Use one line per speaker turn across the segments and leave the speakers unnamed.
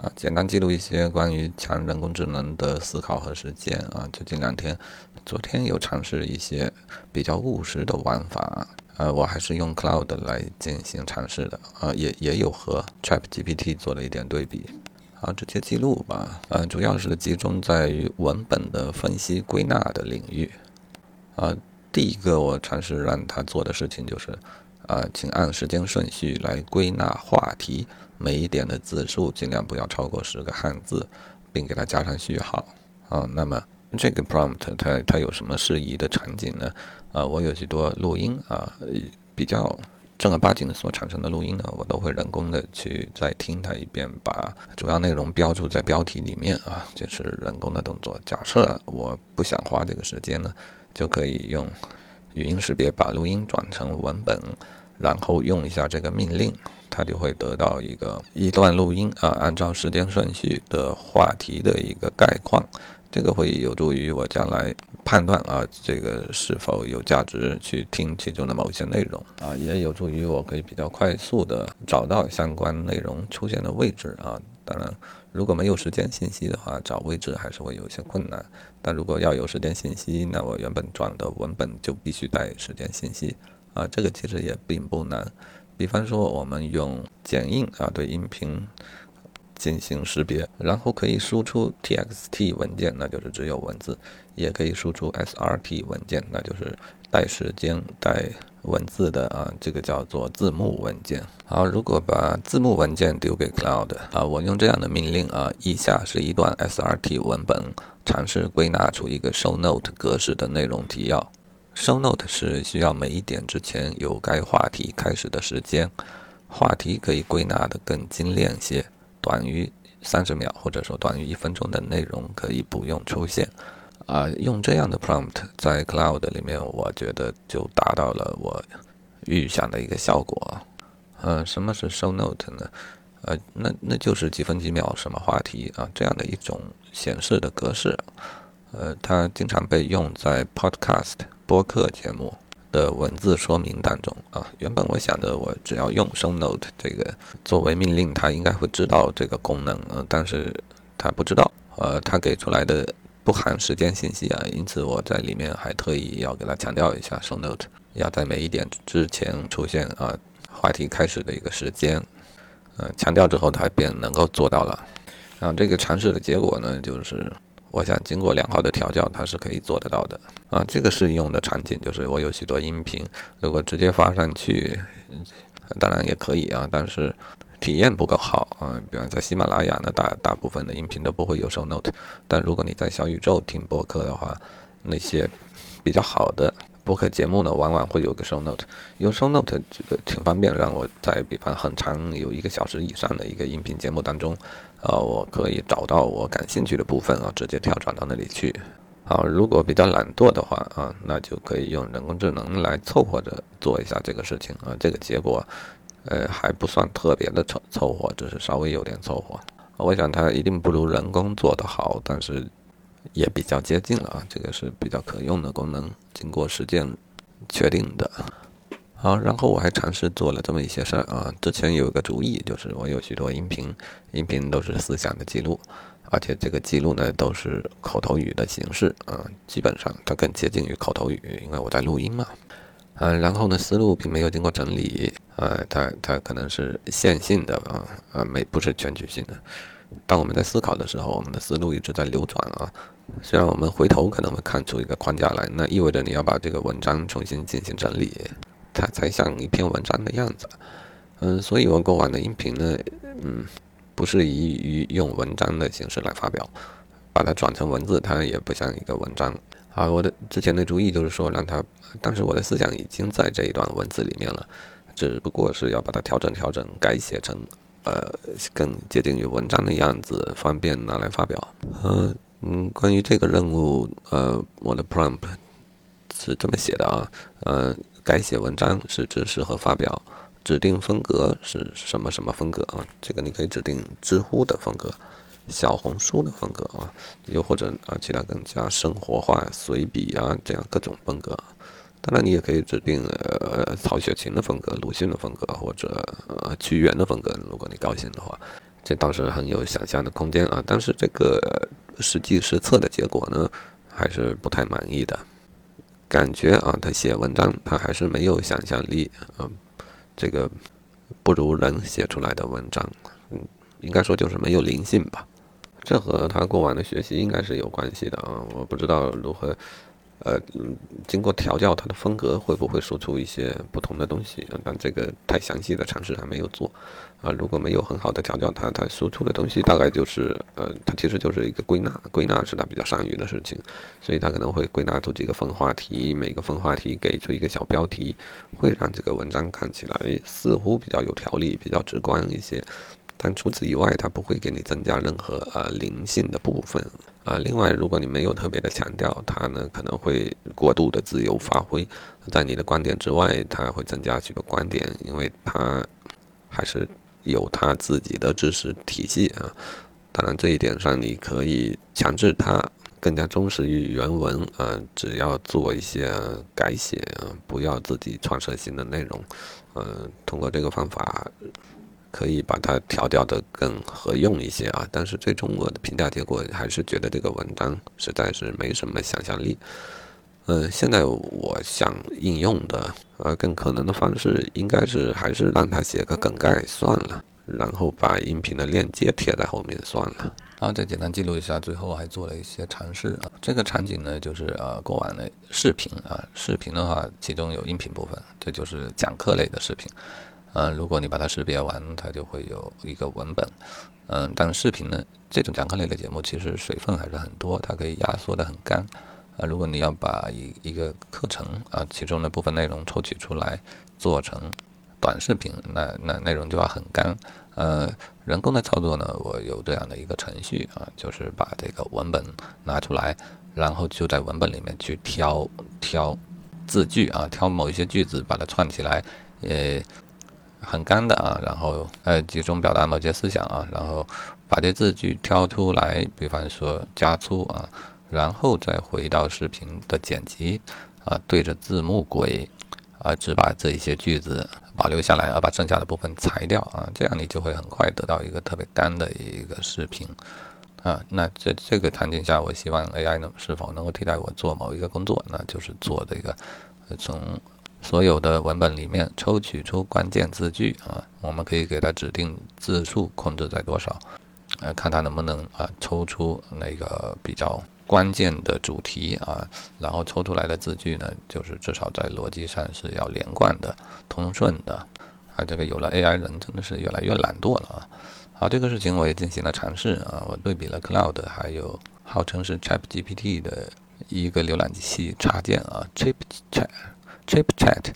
啊，简单记录一些关于强人工智能的思考和实践啊。最近两天，昨天有尝试一些比较务实的玩法，呃，我还是用 Cloud 来进行尝试的啊，也也有和 ChatGPT 做了一点对比。啊，直接记录吧，呃，主要是集中在于文本的分析归纳的领域。啊，第一个我尝试让他做的事情就是，啊，请按时间顺序来归纳话题。每一点的字数尽量不要超过十个汉字，并给它加上序号。啊，那么这个 prompt 它它有什么适宜的场景呢？啊，我有许多录音啊，比较正儿八经的所产生的录音呢，我都会人工的去再听它一遍，把主要内容标注在标题里面啊，就是人工的动作。假设我不想花这个时间呢，就可以用语音识别把录音转成文本，然后用一下这个命令。它就会得到一个一段录音啊，按照时间顺序的话题的一个概况，这个会有助于我将来判断啊，这个是否有价值去听其中的某些内容啊，也有助于我可以比较快速的找到相关内容出现的位置啊。当然，如果没有时间信息的话，找位置还是会有一些困难。但如果要有时间信息，那我原本转的文本就必须带时间信息啊，这个其实也并不难。比方说，我们用剪映啊对音频进行识别，然后可以输出 txt 文件，那就是只有文字；也可以输出 srt 文件，那就是带时间、带文字的啊，这个叫做字幕文件。好，如果把字幕文件丢给 Cloud 啊，我用这样的命令啊，以下是一段 srt 文本，尝试归纳出一个 show note 格式的内容提要。Show note 是需要每一点之前有该话题开始的时间，话题可以归纳的更精炼些，短于三十秒或者说短于一分钟的内容可以不用出现。啊，用这样的 prompt 在 Cloud 里面，我觉得就达到了我预想的一个效果。呃，什么是 Show note 呢？呃，那那就是几分几秒什么话题啊这样的一种显示的格式。呃，它经常被用在 Podcast。播客节目的文字说明当中啊，原本我想着我只要用 show note 这个作为命令，它应该会知道这个功能啊，但是它不知道，呃，它给出来的不含时间信息啊，因此我在里面还特意要给它强调一下 show note 要在每一点之前出现啊，话题开始的一个时间，呃，强调之后它便能够做到了，然后这个尝试的结果呢，就是。我想经过良好的调教，它是可以做得到的啊。这个适用的场景就是我有许多音频，如果直接发上去，当然也可以啊，但是体验不够好啊。比方在喜马拉雅呢，大大部分的音频都不会有收 note，但如果你在小宇宙听播客的话，那些比较好的播客节目呢，往往会有个收 note。有收 note 这个挺方便，让我在比方很长有一个小时以上的一个音频节目当中。啊，我可以找到我感兴趣的部分啊，直接跳转到那里去。好，如果比较懒惰的话啊，那就可以用人工智能来凑合着做一下这个事情啊。这个结果，呃，还不算特别的凑凑合，只是稍微有点凑合。我想它一定不如人工做得好，但是也比较接近了啊。这个是比较可用的功能，经过实践确定的。好，然后我还尝试做了这么一些事儿啊。之前有一个主意，就是我有许多音频，音频都是思想的记录，而且这个记录呢都是口头语的形式啊，基本上它更接近于口头语，因为我在录音嘛。嗯，然后呢，思路并没有经过整理，呃，它它可能是线性的啊，啊，没不是全局性的。当我们在思考的时候，我们的思路一直在流转啊。虽然我们回头可能会看出一个框架来，那意味着你要把这个文章重新进行整理。它才像一篇文章的样子，嗯，所以我过往的音频呢，嗯，不是宜于用文章的形式来发表，把它转成文字，它也不像一个文章。啊，我的之前的主意就是说让它，但是我的思想已经在这一段文字里面了，只不过是要把它调整调整，改写成呃更接近于文章的样子，方便拿来发表。嗯嗯，关于这个任务，呃，我的 prompt 是这么写的啊，呃。改写文章是指适合发表，指定风格是什么什么风格啊？这个你可以指定知乎的风格，小红书的风格啊，又或者啊其他更加生活化、随笔啊这样各种风格。当然，你也可以指定呃曹雪芹的风格、鲁迅的风格或者呃屈原的风格，如果你高兴的话。这倒是很有想象的空间啊。但是这个实际实测的结果呢，还是不太满意的。感觉啊，他写文章他还是没有想象力啊，这个不如人写出来的文章，嗯，应该说就是没有灵性吧。这和他过往的学习应该是有关系的啊，我不知道如何。呃，经过调教，它的风格会不会输出一些不同的东西？但这个太详细的尝试还没有做。啊，如果没有很好的调教，它它输出的东西大概就是，呃，它其实就是一个归纳，归纳是它比较善于的事情。所以它可能会归纳出几个分话题，每个分话题给出一个小标题，会让这个文章看起来似乎比较有条理，比较直观一些。但除此以外，它不会给你增加任何呃灵性的部分啊。另外，如果你没有特别的强调，它呢可能会过度的自由发挥，在你的观点之外，它会增加许多观点，因为它还是有它自己的知识体系啊。当然，这一点上你可以强制它更加忠实于原文啊，只要做一些改写啊，不要自己创设新的内容，嗯，通过这个方法。可以把它调调的更合用一些啊，但是最终我的评价结果还是觉得这个文章实在是没什么想象力。嗯，现在我想应用的呃更可能的方式，应该是还是让他写个梗概算了，然后把音频的链接贴在后面算了。然后再简单记录一下，最后还做了一些尝试啊。这个场景呢，就是呃过往的视频啊，视频的话其中有音频部分，这就是讲课类的视频。嗯，如果你把它识别完，它就会有一个文本。嗯，但视频呢，这种讲课类的节目其实水分还是很多，它可以压缩的很干。啊，如果你要把一一个课程啊其中的部分内容抽取出来做成短视频，那那内容就要很干。呃，人工的操作呢，我有这样的一个程序啊，就是把这个文本拿出来，然后就在文本里面去挑挑字句啊，挑某一些句子把它串起来，呃。很干的啊，然后呃集中表达某些思想啊，然后把这字句挑出来，比方说加粗啊，然后再回到视频的剪辑啊，对着字幕轨啊，只把这一些句子保留下来，而把剩下的部分裁掉啊，这样你就会很快得到一个特别干的一个视频啊。那在这个场景下，我希望 AI 能是否能够替代我做某一个工作，那就是做这个从。所有的文本里面抽取出关键字句啊，我们可以给它指定字数控制在多少，呃，看它能不能啊抽出那个比较关键的主题啊，然后抽出来的字句呢，就是至少在逻辑上是要连贯的、通顺的。啊，这个有了 AI 人真的是越来越懒惰了啊。好，这个事情我也进行了尝试啊，我对比了 Cloud 还有号称是 ChatGPT 的一个浏览器插件啊，ChatGPT。ChipChat，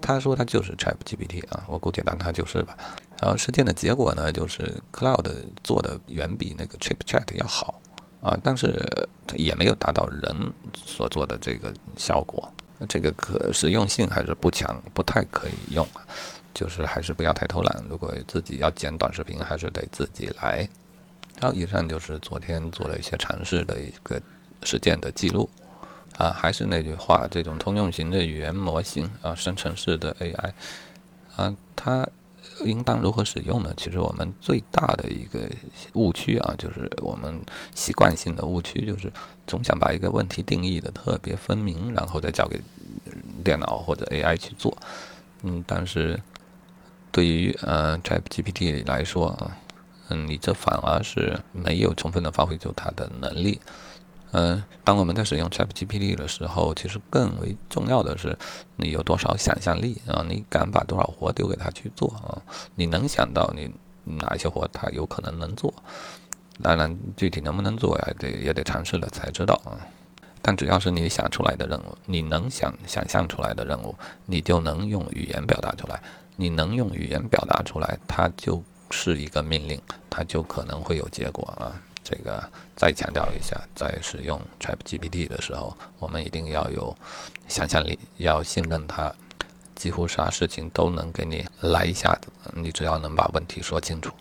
他说他就是 ChatGPT 啊，我估计当他就是吧。然后实践的结果呢，就是 Cloud 做的远比那个 ChipChat 要好啊，但是也没有达到人所做的这个效果。这个可实用性还是不强，不太可以用。就是还是不要太偷懒，如果自己要剪短视频，还是得自己来。然后以上就是昨天做了一些尝试的一个实践的记录。啊，还是那句话，这种通用型的语言模型啊，生成式的 AI，啊，它应当如何使用呢？其实我们最大的一个误区啊，就是我们习惯性的误区，就是总想把一个问题定义的特别分明，然后再交给电脑或者 AI 去做。嗯，但是对于呃 ChatGPT 来说啊，嗯，你这反而是没有充分的发挥出它的能力。嗯，当我们在使用 ChatGPT 的时候，其实更为重要的是你有多少想象力啊？你敢把多少活丢给他去做啊？你能想到你哪一些活他有可能能做？当然，具体能不能做呀，得也得尝试了才知道啊。但只要是你想出来的任务，你能想想象出来的任务，你就能用语言表达出来。你能用语言表达出来，它就是一个命令，它就可能会有结果啊。这个再强调一下，在使用 ChatGPT 的时候，我们一定要有想象力，要信任它，几乎啥事情都能给你来一下子，你只要能把问题说清楚。